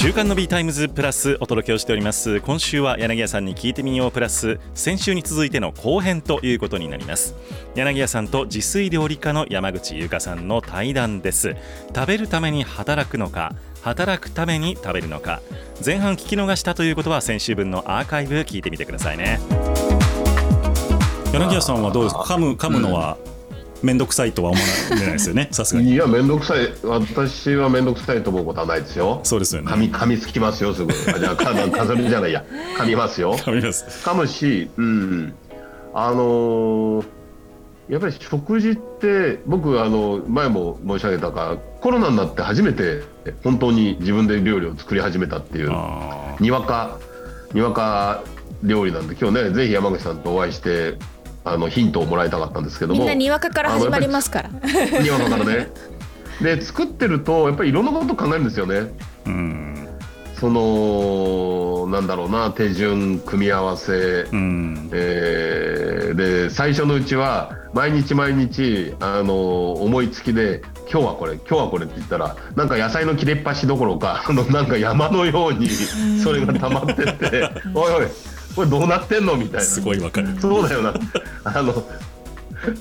週刊の B タイムズプラスお届けをしております。今週は柳谷さんに聞いてみようプラス。先週に続いての後編ということになります。柳家さんと自炊料理家の山口優香さんの対談です。食べるために働くのか働くために食べるのか。前半聞き逃したということは先週分のアーカイブ聞いてみてくださいね。柳家さんはどうですか？噛む噛むのは面倒くさいとは思わないですよね。さすがに。いや面倒くさい。私は面倒くさいと思うことはないですよ。そうですよね。噛みつきますよすぐ。あじゃあか飾りじゃないや。噛みますよ。噛みます。噛むしうん。あのーやっぱり食事って僕あの前も申し上げたかコロナになって初めて本当に自分で料理を作り始めたっていうあにわかにわか料理なんで今日ねぜひ山口さんとお会いしてあのヒントをもらいたかったんですけども。みんなにわかから始まりますから。にわかからね。で作ってるとやっぱりいろんなこと考えるんですよね。ーうん。そのなんだろうな手順組み合わせ、うん。えーで最初のうちは毎日毎日あの思いつきで今日はこれ今日はこれって言ったらなんか野菜の切れっ端どころかあのなんか山のようにそれが溜まってって おいおいこれどうなってんのみたいな。すごいわかる。そうだよな。あの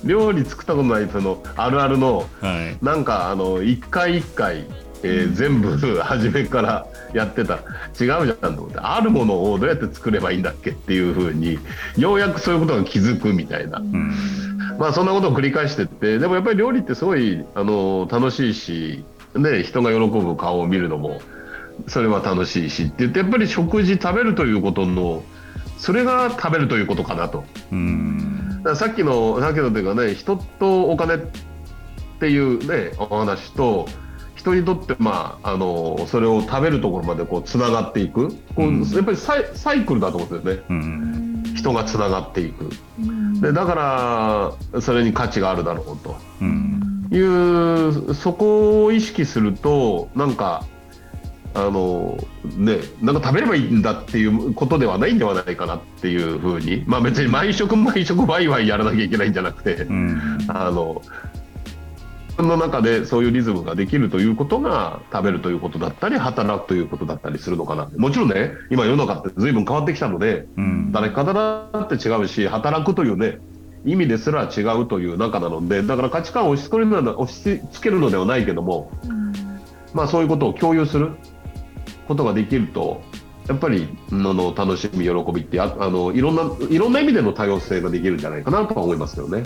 料理作ったことないそのあるあるのはい。なんかあの一回一回、えー全部初めから やってた。違うじゃんと思って。あるものをどうやって作ればいいんだっけっていうふうにようやくそういうことが気づくみたいな、うん。まあそんなことを繰り返してってでもやっぱり料理ってすごいあの楽しいし、ね、人が喜ぶ顔を見るのもそれは楽しいしって言ってやっぱり食事食べるということのそれが食べるということかなと。うん。さっきのさっきのというかね人とお金っていうねお話と人にとってまああのそれを食べるところまでこうつながっていく。こう、うん。やっぱりサイサイクルだと思うんですよね。うん。人がつながっていく。でだからそれに価値があるだろうと。うん。いうそこを意識するとなんかあのねなんか食べればいいんだっていうことではないんではないかなっていうふうに。まあ別に毎食毎食ワイワイやらなきゃいけないんじゃなくて、うん。あの自分の中でそういうリズムができるということが食べるということだったり働くということだったりするのかなもちろんね今世の中って随分変わってきたのでうん。働き方だって違うし働くというね意味ですら違うという中なのでだから価値観を押し付けるのは押し付けるのではないけども、まあそういうことを共有することができるとやっぱりあの楽しみ喜びってああのいろんないろんな意味での多様性ができるんじゃないかなとは思いますけどね。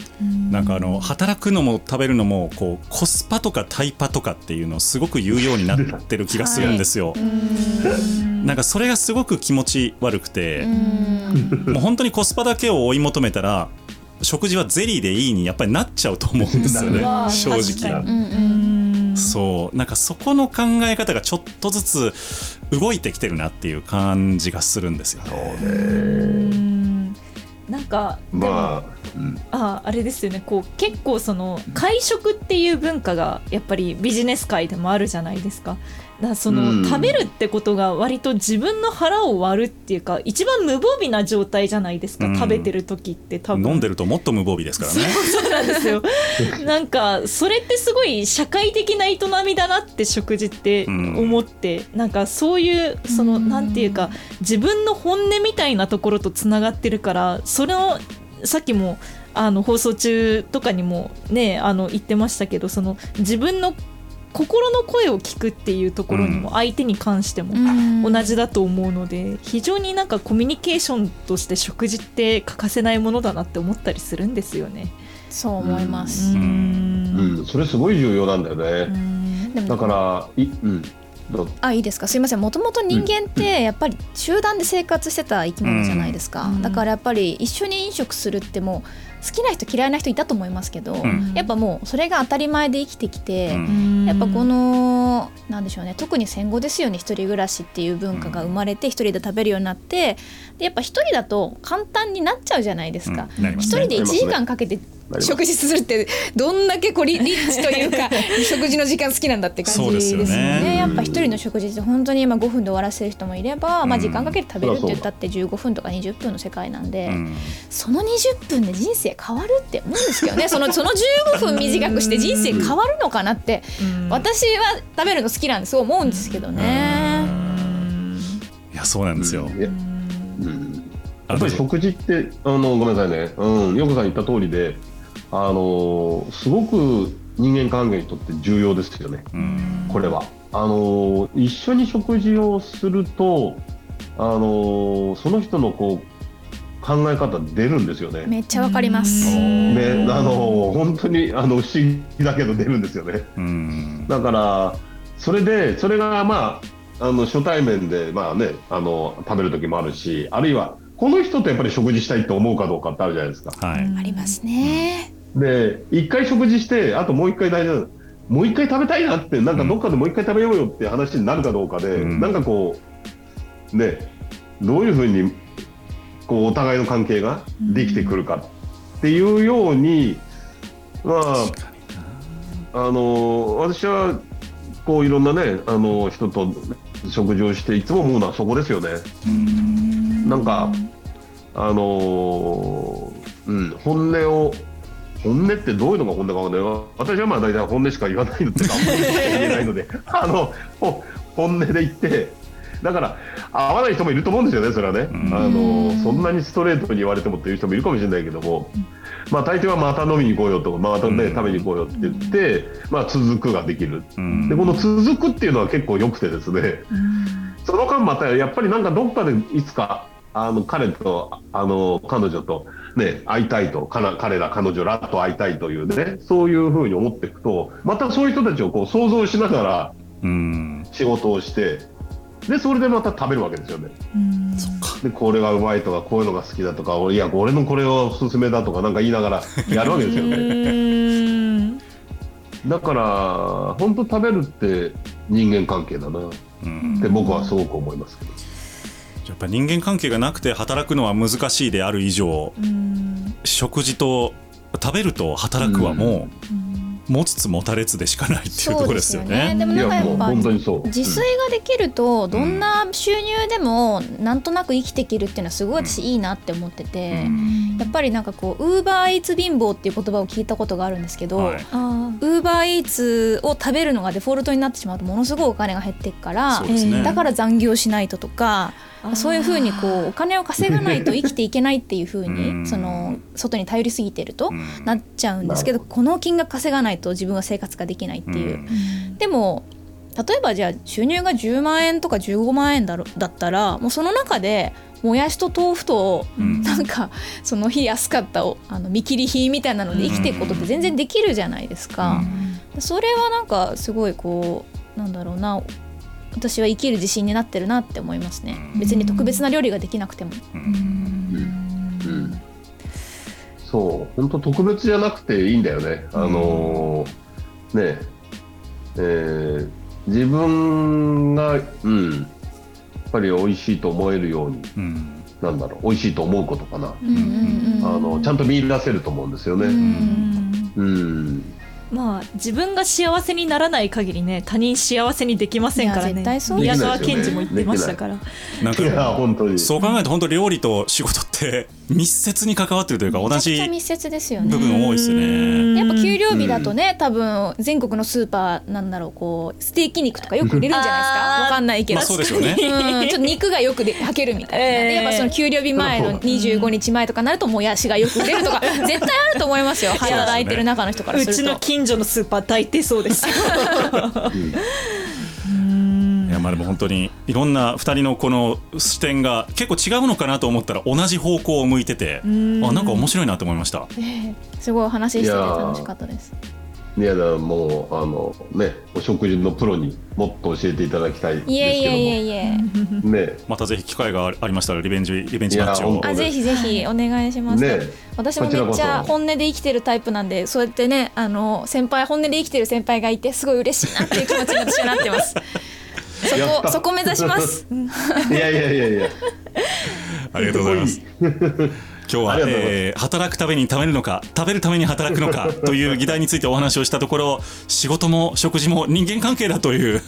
なんかあの働くのも食べるのもこうコスパとかタイパとかっていうのをすごく言うようになってる気がするんですよ。なんかそれがすごく気持ち悪くて、もう本当にコスパだけを追い求めたら食事はゼリーでいいにやっぱりなっちゃうと思うんですよね。な正直。そうなんかそこの考え方がちょっとずつ動いてきてるなっていう感じがするんですよね。なんかでもまあ、うんああれですよねこう結構その会食っていう文化がやっぱりビジネス界でもあるじゃないですか。だその、うん。食べるってことが割と自分の腹を割るっていうか一番無防備な状態じゃないですか、うん。食べてる時って多分。飲んでるともっと無防備ですからね。そうなんですよ。なんかそれってすごい社会的な営みだなって食事って思って、なんかそういうそのなんていうか自分の本音みたいなところとつながってるからそれをさっきもあの放送中とかにもねあの言ってましたけどその自分の心の声を聞くっていうところにも相手に関してもうん。同じだと思うので非常になんかコミュニケーションとして食事って欠かせないものだなって思ったりするんですよね。そう思いまうす。ん。うん、それすごい重要なんだよね。だから、い、うん、あいいですか。すいません。もともと人間ってやっぱり集団で生活してた生き物じゃないですか、うん。だからやっぱり一緒に飲食するってもう好きな人嫌いな人いたと思いますけど、ん。やっぱもうそれが当たり前で生きてきて、うん。やっぱこのなんでしょうね特に戦後ですよね。一人暮らしっていう文化が生まれて一人で食べるようになってでやっぱ一人だと簡単になっちゃうじゃないですか。うん。なりますね。一人で1時間かけて食事するってどんだけこうリリッチというか 食事の時間好きなんだって感じですよね。よね。やっぱ一人の食事って本当にまあ5分で終わらせる人もいれば、まあ、時間かけて食べるって言ったって15分とか20分の世界なんで、うん。その20分で人生変わるって思うんですけどね。そのその15分短くして人生変わるのかなって、私は食べるの好きなんですそう思うんですけどね。いやそうなんですよ、いやうん。あやっぱり食事ってあのごめんなさいね、うん、ヨコさん言った通りで、あのすごく人間関係にとって重要ですよね、うんこれは。あの一緒に食事をすると、あのその人のこう考え方出るんですよね。めっちゃわかります。ね、あの本当にあの不思議だけど出るんですよね。うんだからそれでそれがまああの初対面でまあねあの食べる時もあるし、あるいはこの人とやっぱり食事したいと思うかどうかってあるじゃないですか。はい、ありますね。で一回食事してあともう一回大事なのもう一回食べたいなってなんかどっかでもう一回食べようよって話になるかどうかで、うん。なんかこうねどういうふうにこうお互いの関係ができてくるかっていうように、まああの私はこういろんなねあの人と食事をしていつも思うのはそこですよね。なんかあのうん本音を本音ってどういうのが本音かわかんない。私はまあ大体本音しか言わないのであんまり言えないので。あのほ本音で言ってだから合わない人もいると思うんですよねそれはね、うん。あのそんなにストレートに言われてもっていう人もいるかもしれないけども、まあ大抵はまた飲みに行こうよとかまたね、うん。食べに行こうよって言って、まあ続くができる。うん。でこの続くっていうのは結構良くてですね、その間またやっぱりなんかどっかでいつかあの彼とあの彼女と、ね、会いたいとかな彼ら彼女らと会いたいというねそういうふうに思っていくとまたそういう人たちをこう想像しながらうん仕事をしてでそれでまた食べるわけですよね。そっかでこれがうまいとかこういうのが好きだとかいや俺のこれはおすすめだとかなんか言いながら やるわけですよね。だから本当食べるって人間関係だなっうんて僕はすごく思いますけど。やっぱ人間関係がなくて働くのは難しいである以上食事と食べると働くはもう持ちつ持たれつでしかないっていうところですよね。でもいやもうなんかやっぱ本当にそう。自炊ができるとどんな収入でもなんとなく生きていけるっていうのはすごい私いいなって思ってて、やっぱりなんかこうウーバーイーツ貧乏っていう言葉を聞いたことがあるんですけど、はい。ウーバーイーツを食べるのがデフォルトになってしまうとものすごいお金が減っていくからね。だから残業しないととかそういうふうにこうお金を稼がないと生きていけないっていうふううん。にその外に頼りすぎてるとうん。なっちゃうんですけどこの金額稼がないと自分は生活ができないっていう。うん。でも例えばじゃあ収入が10万円とか15万円だろだったらもうその中でもやしと豆腐とうん。なんかその日安かったおあの見切り品みたいなので生きていくことって全然できるじゃないですか。それはなんかすごいこうなんだろうな私は生きる自信になってるなって思いますね。うん。別に特別な料理ができなくても。うん。うん。そう本当特別じゃなくていいんだよね。あのーねえー自分が、うん、やっぱり美味しいと思えるようにうん。なんだろう美味しいと思うことかな、うんうんうん。あのちゃんと見出せると思うんですよね。うん。うんまあ自分が幸せにならない限りね他人幸せにできませんからね。宮ですよね。沢賢治も言ってましたから。なんかい。や本当に。そう考えると本当料理と仕事って密接に関わってるというか同じ密接ですよ部ね。分多いですね。やっぱ給料日だとね、多分全国のスーパーなんだろうこうステーキ肉とかよく入れるんじゃないですか？わかんないけど、まあそうでしょうね。うん、ちょっと肉がよくではけるみたいな、ええでやっぱその給料日前の25日前とかになるともやしがよく売れるとか絶対あると思いますよ働いてる中の人からうするとちの近所のスーパー大抵そうですよ。いやまあでも本当にいろんな2人のこの視点が結構違うのかなと思ったら同じ方向を向いててあなんか面白いなと思いました。ええすごいお話ししてて楽しかったですいやだもうあのねお食事のプロにもっと教えていただきたいですけども。いえいえいえいえ。ね。またぜひ機会がありましたらリベンジリベンジマッチを。あぜひぜひお願いします、ね。私もめっちゃ本音で生きてるタイプなんでそうやってねあの先輩本音で生きてる先輩がいてすごい嬉しいなっていう気持ちに私はなってます。そこそこ目指します。いやいやいやいや。ありがとうございます。今日は、えー、働くために食べるのか食べるために働くのか という議題についてお話をしたところ仕事も食事も人間関係だという、はい、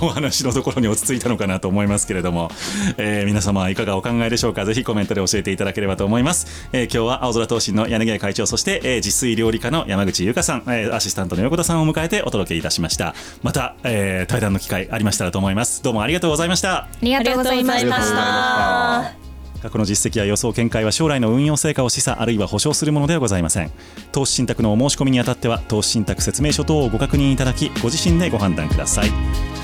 お話のところに落ち着いたのかなと思いますけれども、えー、皆様いかがお考えでしょうか？ぜひコメントで教えていただければと思います、えー、今日は青空投信の柳家会長そして、えー、自炊料理家の山口優香さん、えー、アシスタントの横田さんを迎えてお届けいたしました。また、えー、対談の機会ありましたらと思います。どうもありがとうございました。ありがとうございました過去の実績や予想見解は将来の運用成果を示唆あるいは保証するものではございません。投資信託のお申し込みにあたっては投資信託説明書等をご確認いただきご自身でご判断ください。